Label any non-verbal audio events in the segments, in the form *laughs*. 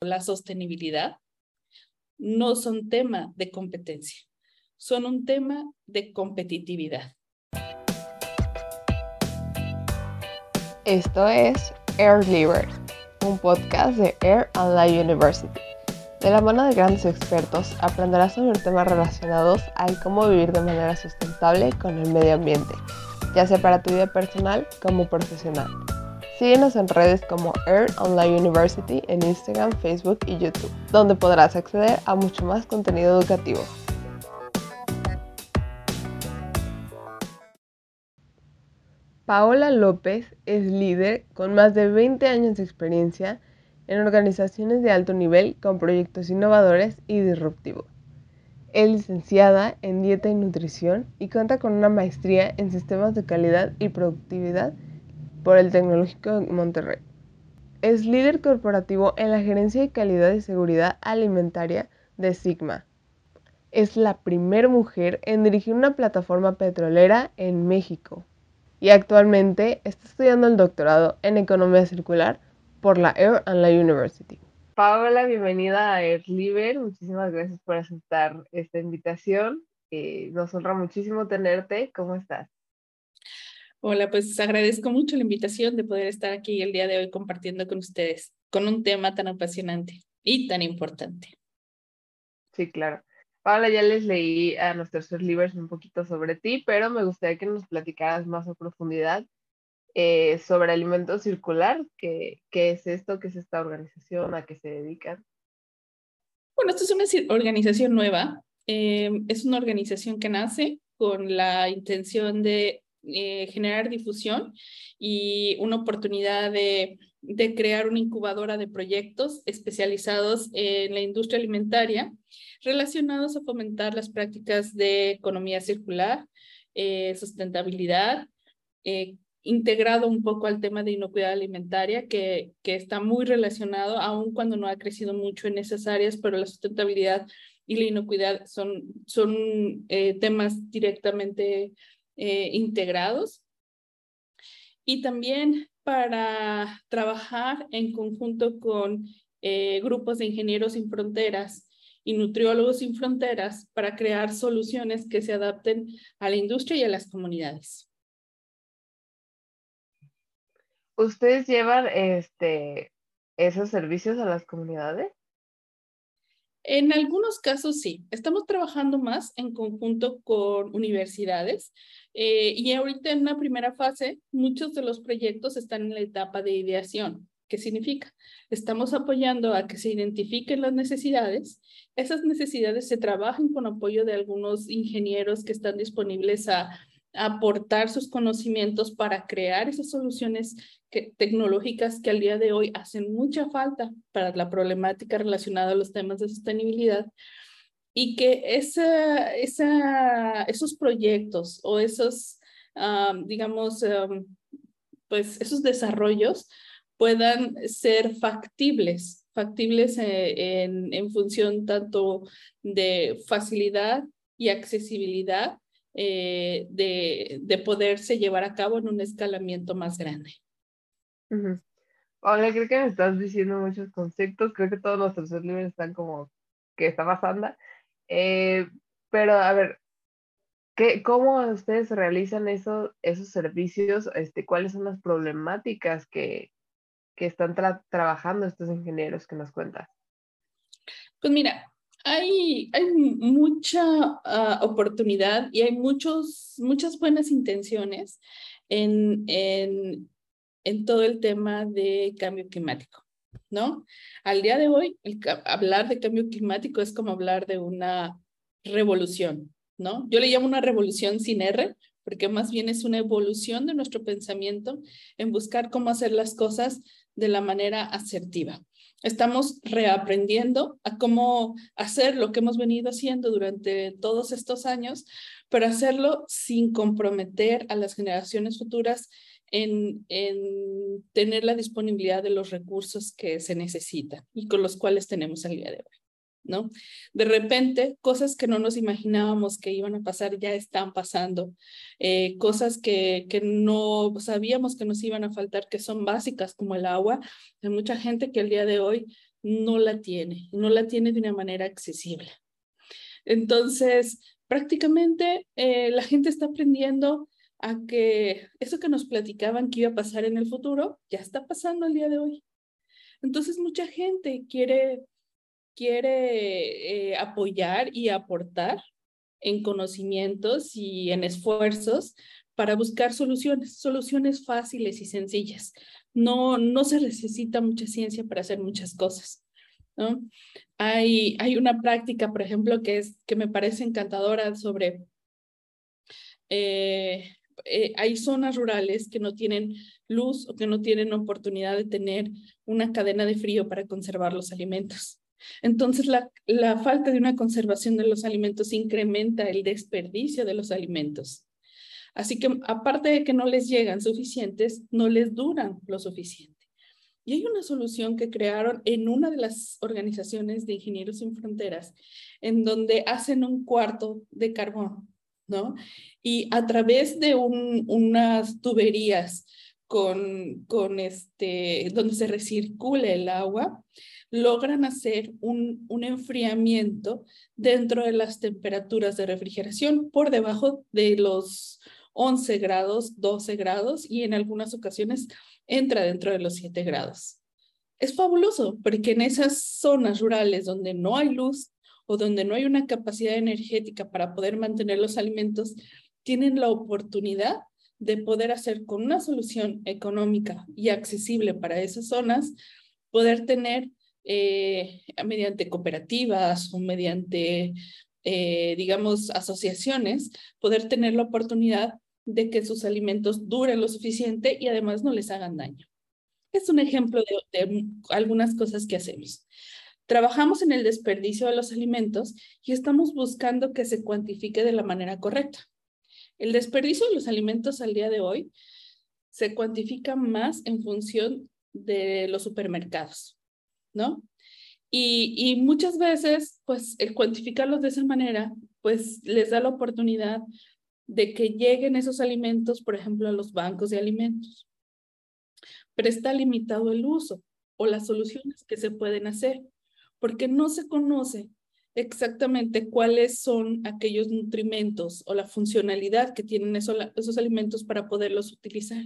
la sostenibilidad no son tema de competencia, son un tema de competitividad. Esto es Air Liver, un podcast de Air Online University. De la mano de grandes expertos aprenderás sobre temas relacionados a cómo vivir de manera sustentable con el medio ambiente, ya sea para tu vida personal como profesional. Síguenos en redes como Air Online University en Instagram, Facebook y YouTube, donde podrás acceder a mucho más contenido educativo. Paola López es líder con más de 20 años de experiencia en organizaciones de alto nivel con proyectos innovadores y disruptivos. Es licenciada en dieta y nutrición y cuenta con una maestría en sistemas de calidad y productividad por el Tecnológico de Monterrey. Es líder corporativo en la gerencia de calidad y seguridad alimentaria de Sigma. Es la primera mujer en dirigir una plataforma petrolera en México y actualmente está estudiando el doctorado en economía circular por la Air and la University. Paola, bienvenida a Air Liber. Muchísimas gracias por aceptar esta invitación. Eh, nos honra muchísimo tenerte. ¿Cómo estás? Hola, pues agradezco mucho la invitación de poder estar aquí el día de hoy compartiendo con ustedes con un tema tan apasionante y tan importante. Sí, claro. Paola, ya les leí a nuestros libros un poquito sobre ti, pero me gustaría que nos platicaras más a profundidad eh, sobre Alimento Circular, ¿Qué, ¿qué es esto? ¿Qué es esta organización? ¿A qué se dedican? Bueno, esto es una organización nueva. Eh, es una organización que nace con la intención de eh, generar difusión y una oportunidad de, crear una incubadora de proyectos especializados en la industria alimentaria relacionados a fomentar las prácticas de economía circular, eh, sustentabilidad, eh, integrado un poco al tema de inocuidad alimentaria, que, que está muy relacionado, aun cuando no ha crecido mucho en esas áreas, pero la sustentabilidad y la inocuidad son, son temas directamente eh, integrados y también para trabajar en conjunto con eh, grupos de ingenieros sin fronteras y nutriólogos sin fronteras para crear soluciones que se adapten a la industria y a las comunidades. ¿Ustedes llevan este, esos servicios a las comunidades? En algunos casos sí, estamos trabajando más en conjunto con universidades eh, y ahorita en una primera fase muchos de los proyectos están en la etapa de ideación. ¿Qué significa? Estamos apoyando a que se identifiquen las necesidades. Esas necesidades se trabajan con apoyo de algunos ingenieros que están disponibles a aportar sus conocimientos para crear esas soluciones tecnológicas que al día de hoy hacen mucha falta para la problemática relacionada a los temas de sostenibilidad. Y que esa, esa, esos proyectos o esos, digamos, pues esos desarrollos puedan ser factibles, factibles eh, en, en función tanto de facilidad y accesibilidad eh, de, de, poderse llevar a cabo en un escalamiento más grande. Hola, creo que me estás diciendo muchos conceptos, creo que todos nuestros libros están como que está pasando. Eh, pero a ver, ¿qué, ¿cómo ustedes realizan eso, esos servicios? Este, ¿Cuáles son las problemáticas que, que están trabajando estos ingenieros que nos cuentas? Pues mira, hay, mucha ah, oportunidad y hay muchos, muchas buenas intenciones en, en, en, todo el tema de cambio climático, ¿no? Al día de hoy, hablar de cambio climático es como hablar de una revolución, ¿no? Yo le llamo una revolución sin R, porque más bien es una evolución de nuestro pensamiento en buscar cómo hacer las cosas de la manera asertiva. Estamos reaprendiendo a cómo hacer lo que hemos venido haciendo durante todos estos años, pero hacerlo sin comprometer a las generaciones futuras en, en tener la disponibilidad de los recursos que se necesitan y con los cuales tenemos el día de hoy. ¿No? De repente, cosas que no nos imaginábamos que iban a pasar ya están pasando, eh, cosas que, que no sabíamos que nos iban a faltar, que son básicas como el agua. Hay mucha gente que el día de hoy no la tiene, no la tiene de una manera accesible. Entonces, prácticamente eh, la gente está aprendiendo a que eso que nos platicaban que iba a pasar en el futuro, ya está pasando el día de hoy. Entonces, mucha gente quiere, quiere eh, apoyar y aportar en conocimientos y en esfuerzos para buscar soluciones, soluciones fáciles y sencillas. No, no se necesita mucha ciencia para hacer muchas cosas. ¿no? Hay, hay una práctica, por ejemplo, que, es, que me parece encantadora sobre... Eh, eh, hay zonas rurales que no tienen luz o que no tienen oportunidad de tener una cadena de frío para conservar los alimentos. Entonces, la, la falta de una conservación de los alimentos incrementa el desperdicio de los alimentos. Así que aparte de que no les llegan suficientes, no les duran lo suficiente. Y hay una solución que crearon en una de las organizaciones de Ingenieros Sin Fronteras, en donde hacen un cuarto de carbón, ¿no? Y a través de unas tuberías con, con este, donde se recircula el agua, logran hacer un, un enfriamiento dentro de las temperaturas de refrigeración por debajo de los 11 grados, 12 grados y en algunas ocasiones entra dentro de los 7 grados. Es fabuloso porque en esas zonas rurales donde no hay luz o donde no hay una capacidad energética para poder mantener los alimentos, tienen la oportunidad de poder hacer con una solución económica y accesible para esas zonas, poder tener eh, mediante cooperativas o mediante, eh, digamos, asociaciones, poder tener la oportunidad de que sus alimentos duren lo suficiente y además no les hagan daño. Es un ejemplo de, algunas cosas que hacemos. Trabajamos en el desperdicio de los alimentos y estamos buscando que se cuantifique de la manera correcta. El desperdicio de los alimentos al día de hoy se cuantifica más en función de los supermercados, ¿no? Y, muchas veces, pues, el cuantificarlos de esa manera, pues, les da la oportunidad de que lleguen esos alimentos, por ejemplo, a los bancos de alimentos. Pero está limitado el uso o las soluciones que se pueden hacer, porque no se conoce exactamente cuáles son aquellos nutrimentos o la funcionalidad que tienen esos, esos alimentos para poderlos utilizar.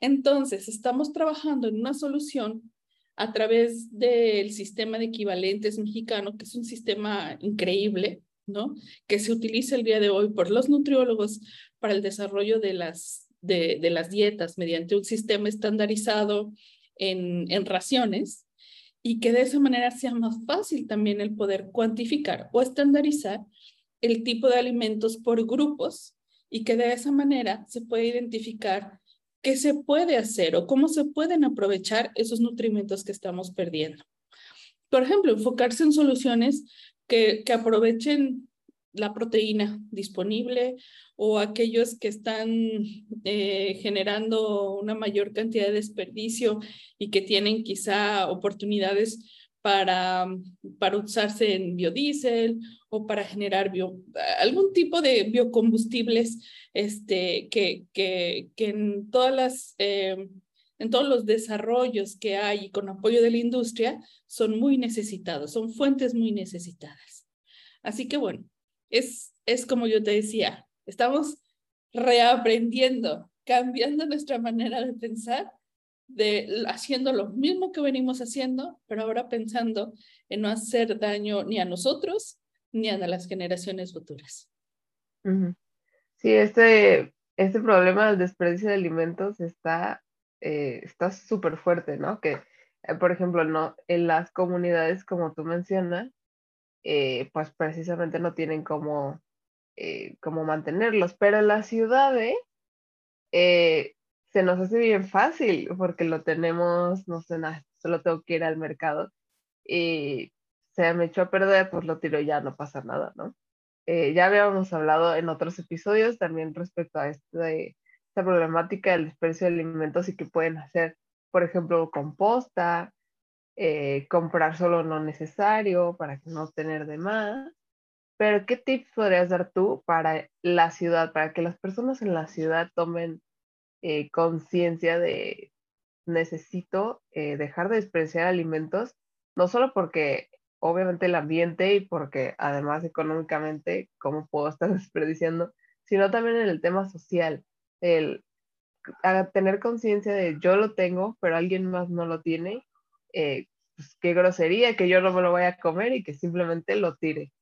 Entonces, estamos trabajando en una solución a través del sistema de equivalentes mexicano, que es un sistema increíble, que se utiliza el día de hoy por los nutriólogos para el desarrollo de las, de, las dietas mediante un sistema estandarizado en, en raciones y que de esa manera sea más fácil también el poder cuantificar o estandarizar el tipo de alimentos por grupos y que de esa manera se puede identificar qué se puede hacer o cómo se pueden aprovechar esos nutrimentos que estamos perdiendo. Por ejemplo, enfocarse en soluciones que, aprovechen la proteína disponible o aquellos que están eh, generando una mayor cantidad de desperdicio y que tienen quizá oportunidades para, para usarse en biodiesel o para generar algún tipo de biocombustibles este, que, que, que en, todas las, eh, en todos los desarrollos que hay con apoyo de la industria son muy necesitados, son fuentes muy necesitadas. Así que bueno, es, es como yo te decía, estamos reaprendiendo, cambiando nuestra manera de pensar, de haciendo lo mismo que venimos haciendo, pero ahora pensando en no hacer daño ni a nosotros ni a las generaciones futuras. Sí, este, este problema del desperdicio de alimentos está eh, está súper fuerte, ¿no? Que eh, por ejemplo, no, en las comunidades, como tú mencionas, eh, pues precisamente no tienen cómo, eh, mantenerlos, pero en las ciudades se nos hace bien fácil porque lo tenemos, no sé, nada, solo tengo que ir al mercado y se me echó a perder, pues lo tiro ya, no pasa nada, ¿no? ya habíamos hablado en otros episodios también respecto a este, esta problemática del desperdicio de alimentos y que pueden hacer por ejemplo, composta, eh, comprar solo lo necesario para no tener de más. Pero, ¿qué tips podrías dar tú para la ciudad, para que las personas en la ciudad tomen eh, conciencia de necesito eh, dejar de desperdiciar alimentos no solo porque obviamente el ambiente y porque además económicamente, ¿cómo puedo estar *laughs* desperdiciando? Sino también en el tema social, el tener conciencia de yo lo tengo, pero alguien más no lo tiene, eh, pues qué grosería que yo no me lo vaya a comer y que simplemente lo tire.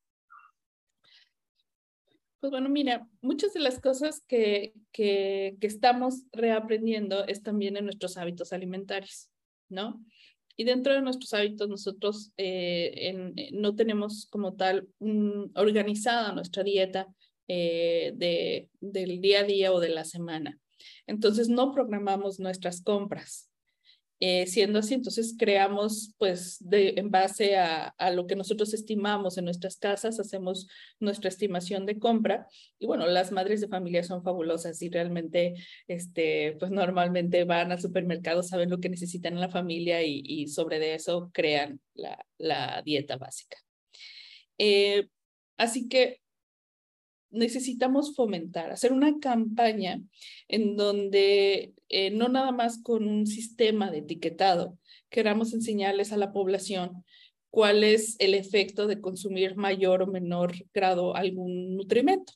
Pues bueno, mira, muchas de las cosas que, que, estamos reaprendiendo es también en nuestros hábitos alimentarios, ¿no? Y dentro de nuestros hábitos, nosotros eh, eh, no tenemos como tal organizada nuestra dieta de, del día a día o de la semana. Entonces, no programamos nuestras compras. Eh, siendo así, entonces creamos, pues, en base a, lo que nosotros estimamos en nuestras casas, hacemos nuestra estimación de compra. Y bueno, las madres de familia son fabulosas y realmente, este, pues, normalmente van al supermercado, saben lo que necesitan en la familia y, sobre de eso crean la, la dieta básica. Eh, así que necesitamos fomentar, hacer una campaña en donde eh, no nada más con un sistema de etiquetado queramos enseñarles a la población cuál es el efecto de consumir mayor o menor grado algún nutrimento.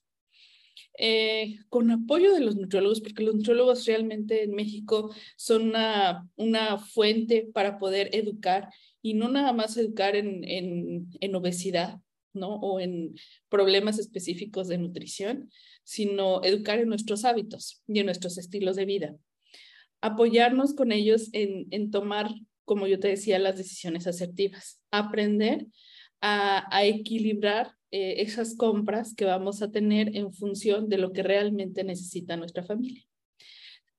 Eh, con apoyo de los nutriólogos, porque los nutriólogos realmente en México son una, una fuente para poder educar y no nada más educar en, en, en obesidad, ¿no? O en problemas específicos de nutrición, sino educar en nuestros hábitos y en nuestros estilos de vida. Apoyarnos con ellos en, en tomar, como yo te decía, las decisiones asertivas. Aprender a, a equilibrar eh, esas compras que vamos a tener en función de lo que realmente necesita nuestra familia.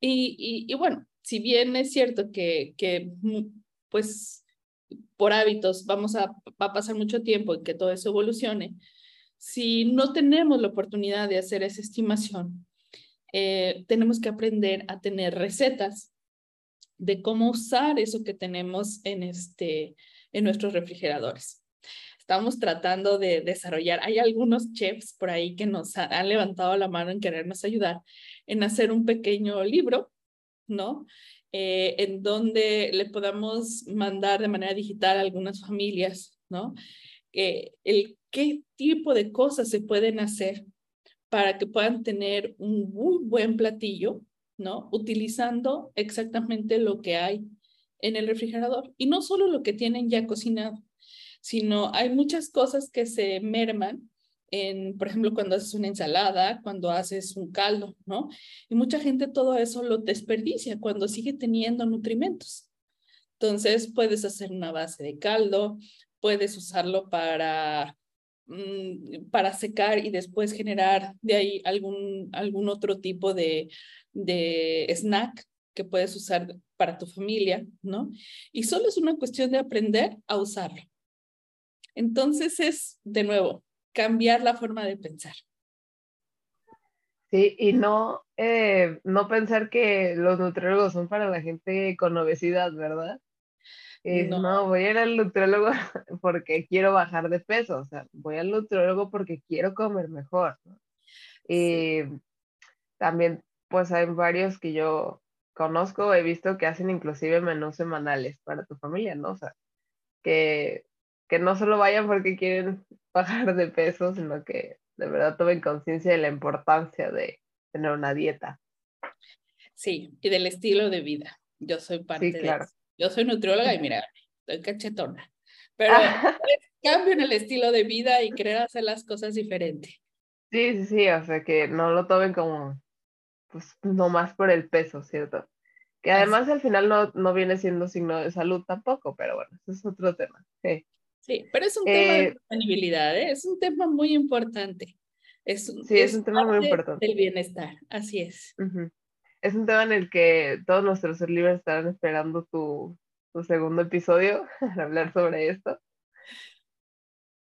Y, y, y bueno, si bien es cierto que, que mm, pues por hábitos vamos a, va a pasar mucho tiempo en que todo eso evolucione, si no tenemos la oportunidad de hacer esa estimación, eh, tenemos que aprender a tener recetas de cómo usar eso que tenemos en, este, en nuestros refrigeradores. Estamos tratando de desarrollar, hay algunos chefs por ahí que nos han levantado la mano en querernos ayudar en hacer un pequeño libro, ¿no? Eh, en donde le podamos mandar de manera digital a algunas familias, ¿no? Eh, el qué tipo de cosas se pueden hacer para que puedan tener un muy buen platillo, ¿no? Utilizando exactamente lo que hay en el refrigerador y no solo lo que tienen ya cocinado, sino hay muchas cosas que se merman por ejemplo, cuando haces una ensalada, cuando haces un caldo, ¿no? Y mucha gente todo eso lo desperdicia cuando sigue teniendo nutrimentos. Entonces, puedes hacer una base de caldo, puedes usarlo para, mm, para secar y después generar de ahí algún, algún otro tipo de, de snack que puedes usar para tu familia, ¿no? Y solo es una cuestión de aprender a usarlo. Entonces es, de nuevo, cambiar la forma de pensar. Sí, y no, eh, no pensar que los nutriólogos son para la gente con obesidad, ¿verdad? no. voy a ir al nutriólogo *laughs* porque quiero bajar de peso, o sea, voy al nutriólogo porque quiero comer mejor. Y también, pues hay varios que yo conozco, he visto que hacen inclusive menús semanales para tu familia, ¿no? O sea, que que no solo vayan porque quieren bajar de peso, sino que de verdad tomen conciencia de la importancia de tener una dieta. Sí, y del estilo de vida. Yo soy parte de eso. Yo soy nutrióloga y mira, estoy cachetona. Pero *laughs* cambio en el estilo de vida y querer hacer las cosas diferente. Sí, sí, sí, o sea que no lo tomen como, pues, no más por el peso, ¿cierto? Que además al final no, no viene siendo signo de salud tampoco, pero bueno, eso es otro tema. Sí. Sí, pero es un tema de eh, sostenibilidad, ¿eh? es un tema muy importante. Es, sí, es, un tema muy importante. Del bienestar, así es. Es un tema en el que todos nuestros libros estarán esperando tu, tu segundo episodio *laughs* para hablar sobre esto.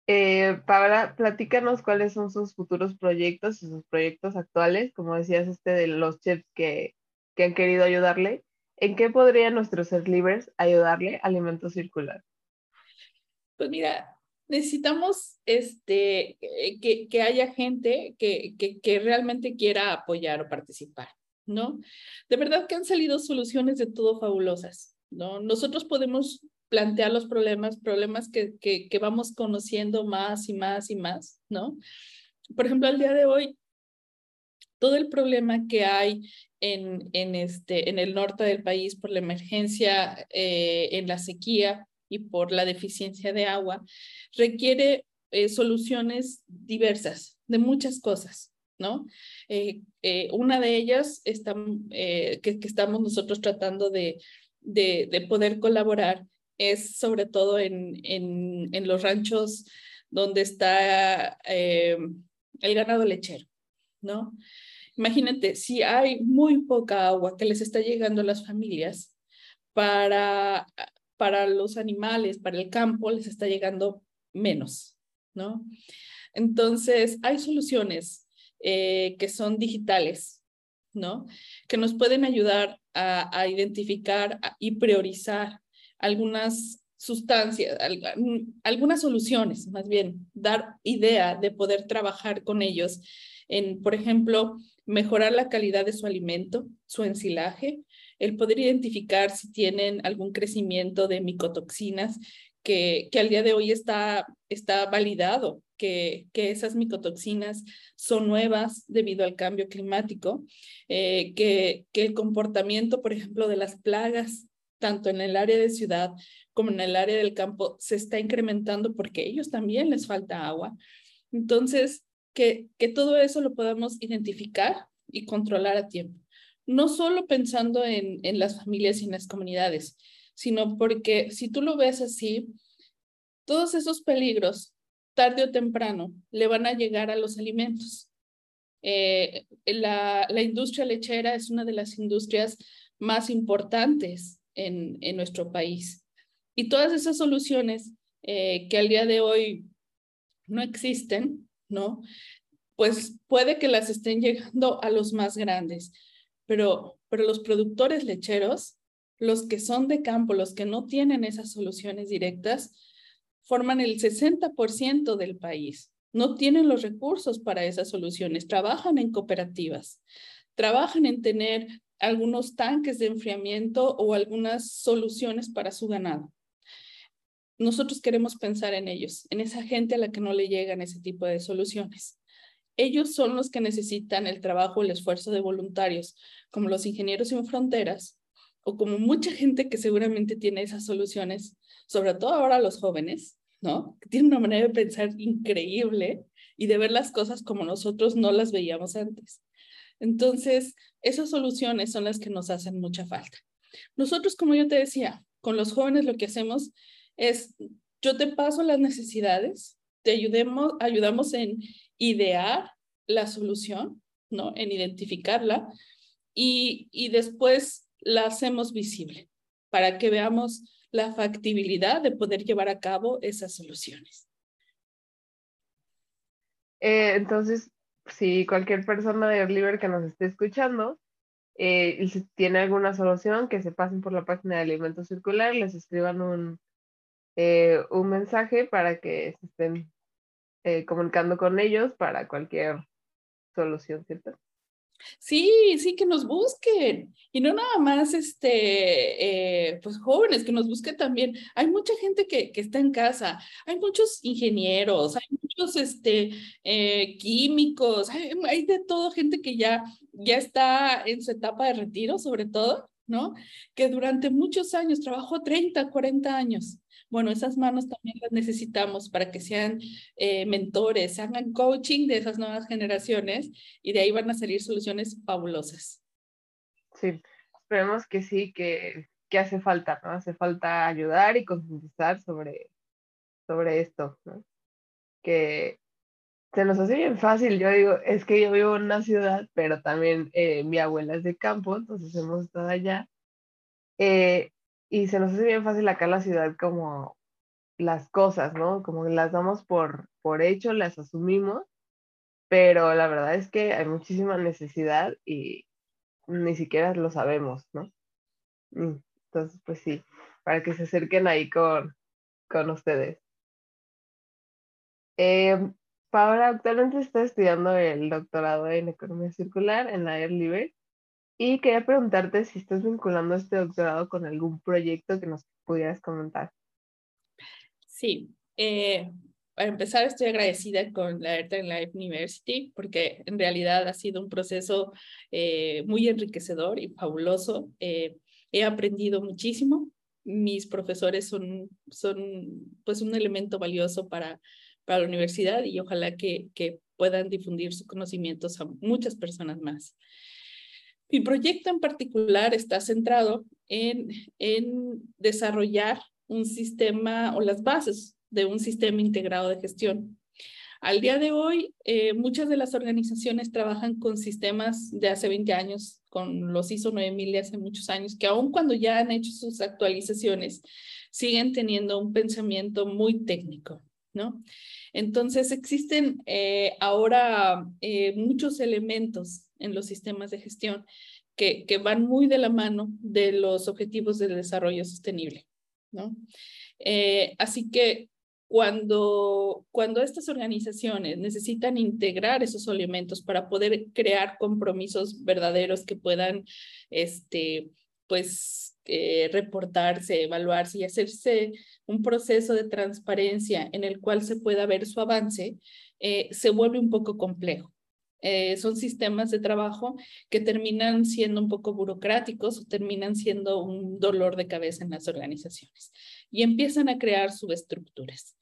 Eh, Paola, platícanos cuáles son sus futuros proyectos y sus proyectos actuales, como decías, este de los chefs que, que han querido ayudarle. ¿En qué podrían nuestros ser libres ayudarle Alimento Circular? Pues mira, necesitamos este, eh, que, que haya gente que, que, realmente quiera apoyar o participar, ¿no? De verdad que han salido soluciones de todo fabulosas, ¿no? Nosotros podemos plantear los problemas, problemas que, que, que vamos conociendo más y más y más, ¿no? Por ejemplo, al día de hoy, todo el problema que hay en, en, este, en el norte del país por la emergencia eh, en la sequía y por la deficiencia de agua, requiere eh, soluciones diversas de muchas cosas, ¿no? Eh, una de ellas que, estamos nosotros tratando de, de, de poder colaborar es sobre todo en, en, en los ranchos donde está el ganado lechero, ¿no? Imagínate, si hay muy poca agua que les está llegando a las familias, para, para los animales, para el campo, les está llegando menos, ¿no? Entonces, hay soluciones eh, que son digitales, ¿no? Que nos pueden ayudar a, a identificar y priorizar algunas sustancias, algunas soluciones, más bien, dar idea de poder trabajar con ellos en, por ejemplo, mejorar la calidad de su alimento, su ensilaje, el poder identificar si tienen algún crecimiento de micotoxinas, que, que al día de hoy está, está validado que, que, esas micotoxinas son nuevas debido al cambio climático, eh, que, que el comportamiento, por ejemplo, de las plagas, tanto en el área de ciudad como en el área del campo, se está incrementando porque a ellos también les falta agua. Entonces, que, que todo eso lo podamos identificar y controlar a tiempo. No solo pensando en, en las familias y en las comunidades, sino porque si tú lo ves así, todos esos peligros, tarde o temprano, le van a llegar a los alimentos. Eh, la, la, industria lechera es una de las industrias más importantes en, en nuestro país. Y todas esas soluciones eh, que al día de hoy no existen, ¿no? Pues puede que las estén llegando a los más grandes, pero, pero los productores lecheros, los que son de campo, los que no tienen esas soluciones directas, forman el 60% del país. No tienen los recursos para esas soluciones, trabajan en cooperativas, trabajan en tener algunos tanques de enfriamiento o algunas soluciones para su ganado nosotros queremos pensar en ellos, en esa gente a la que no le llegan ese tipo de soluciones. Ellos son los que necesitan el trabajo, el esfuerzo de voluntarios, como los ingenieros sin fronteras, o como mucha gente que seguramente tiene esas soluciones, sobre todo ahora los jóvenes, ¿no? Que tienen una manera de pensar increíble y de ver las cosas como nosotros no las veíamos antes. Entonces, esas soluciones son las que nos hacen mucha falta. Nosotros, como yo te decía, con los jóvenes lo que hacemos es, yo te paso las necesidades, te ayudemos, ayudamos en idear la solución, ¿no? En identificarla y, y después la hacemos visible para que veamos la factibilidad de poder llevar a cabo esas soluciones. Eh, entonces, si cualquier persona de Oliver que nos esté escuchando eh, tiene alguna solución, que se pasen por la página de Alimento Circular, les escriban un, eh, un mensaje para que estén eh, comunicando con ellos para cualquier solución, ¿cierto? Sí, sí, que nos busquen. Y no nada más, este, eh, pues jóvenes, que nos busquen también. Hay mucha gente que, que está en casa, hay muchos ingenieros, hay muchos, este, químicos, hay, hay, de todo, gente que ya, ya está en su etapa de retiro, sobre todo, ¿no? Que durante muchos años, trabajó 30, 40 años bueno, esas manos también las necesitamos para que sean eh, mentores, hagan coaching de esas nuevas generaciones y de ahí van a salir soluciones fabulosas. Sí, esperemos que sí, que, que hace falta, ¿no? Hace falta ayudar y concientizar sobre, sobre esto, ¿no? Que se nos hace bien fácil. Yo digo, es que yo vivo en una ciudad, pero también eh, mi abuela es de campo, entonces hemos estado allá. Eh, y se nos hace bien fácil acá en la ciudad como las cosas, ¿no? Como las damos por, por hecho, las asumimos, pero la verdad es que hay muchísima necesidad y ni siquiera lo sabemos, ¿no? Mm, entonces, pues sí, para que se acerquen ahí con, con ustedes. Eh, Paola actualmente está estudiando el doctorado en economía circular en la Air Y quería preguntarte si estás vinculando este doctorado con algún proyecto que nos pudieras comentar. Sí, eh, para empezar estoy agradecida con la Airtime Life University porque en realidad ha sido un proceso eh, muy enriquecedor y fabuloso. Eh, he aprendido muchísimo. Mis profesores son, son pues un elemento valioso para, para la universidad y ojalá que, que puedan difundir sus conocimientos a muchas personas más. Mi proyecto en particular está centrado en, en desarrollar un sistema o las bases de un sistema integrado de gestión. Al día de hoy, eh, muchas de las organizaciones trabajan con sistemas de hace 20 años, con los ISO 9000 de hace muchos años, que aun cuando ya han hecho sus actualizaciones, siguen teniendo un pensamiento muy técnico, ¿no? Entonces, existen eh, ahora eh, muchos elementos en los sistemas de gestión que, van muy de la mano de los objetivos del desarrollo sostenible. Eh, así que cuando, cuando estas organizaciones necesitan integrar esos elementos para poder crear compromisos verdaderos que puedan, este, pues, eh, reportarse, evaluarse y hacerse un proceso de transparencia en el cual se pueda ver su avance, eh, se vuelve un poco complejo. Eh, son sistemas de trabajo que terminan siendo un poco burocráticos o terminan siendo un dolor de cabeza en las organizaciones y empiezan a crear subestructuras.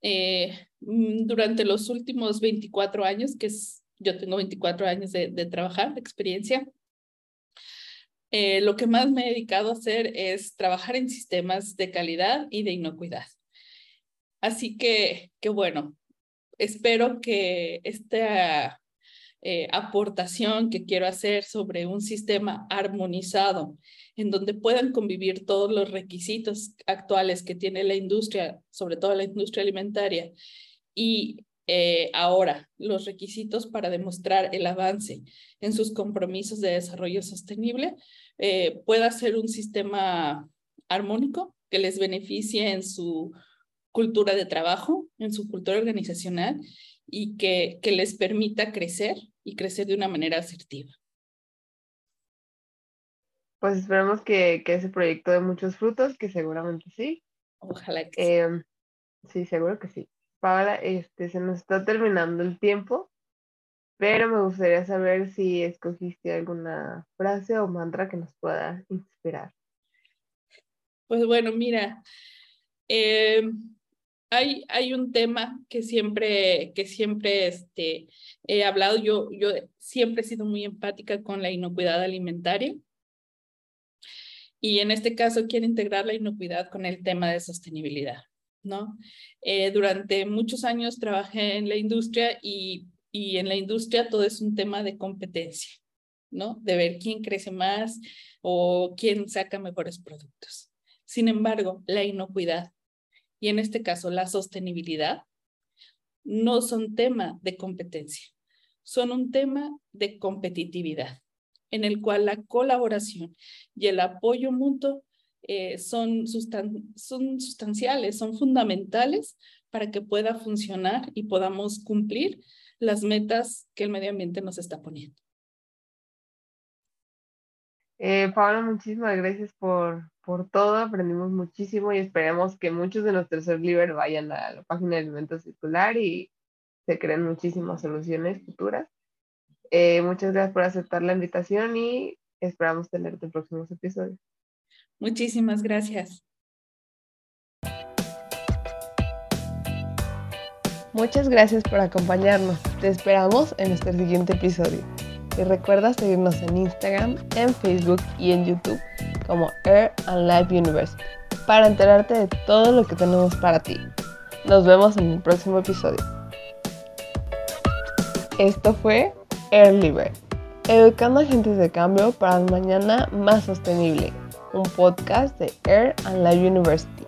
Eh, mm, durante los últimos 24 años, que es, yo tengo 24 años de, trabajar, de experiencia, eh, lo que más me he dedicado a hacer es trabajar en sistemas de calidad y de inocuidad. Así que, que bueno, espero que esta eh, aportación que quiero hacer sobre un sistema armonizado en donde puedan convivir todos los requisitos actuales que tiene la industria, sobre todo la industria alimentaria, y eh, ahora los requisitos para demostrar el avance en sus compromisos de desarrollo sostenible, eh, pueda ser un sistema armónico que les beneficie en su cultura de trabajo, en su cultura organizacional y que, que les permita crecer y crecer de una manera asertiva. Pues esperemos que, que ese proyecto dé muchos frutos, que seguramente sí. Ojalá que sí. Em, sí, seguro que sí. Paola, este, se nos está terminando el tiempo, pero me gustaría saber si escogiste alguna frase o mantra que nos pueda inspirar. Pues bueno, mira, eh, hay, hay un tema que siempre, que siempre este, he hablado. Yo, yo siempre he sido muy empática con la inocuidad alimentaria. Y en este caso quiero integrar la inocuidad con el tema de sostenibilidad, ¿no? Eh, durante muchos años trabajé en la industria y, y en la industria todo es un tema de competencia, ¿no? De ver quién crece más o quién saca mejores productos. Sin embargo, la inocuidad y en este caso la sostenibilidad, no son tema de competencia, son un tema de competitividad, en el cual la colaboración y el apoyo mutuo eh, son, son sustanciales, son fundamentales para que pueda funcionar y podamos cumplir las metas que el medio ambiente nos está poniendo. Eh, Paola, muchísimas gracias por, por todo, aprendimos muchísimo y esperemos que muchos de nuestros libros vayan a la página de Alimento Circular y se creen muchísimas soluciones futuras. Eh, muchas gracias por aceptar la invitación y esperamos tenerte en próximos episodios. Muchísimas gracias. Muchas gracias por acompañarnos. Te esperamos en nuestro siguiente episodio. Y recuerda seguirnos en Instagram, en Facebook y en YouTube como Air and Life University para enterarte de todo lo que tenemos para ti. Nos vemos en el próximo episodio. Esto fue Air Libre, educando agentes de cambio para un mañana más sostenible, un podcast de Air and Life University.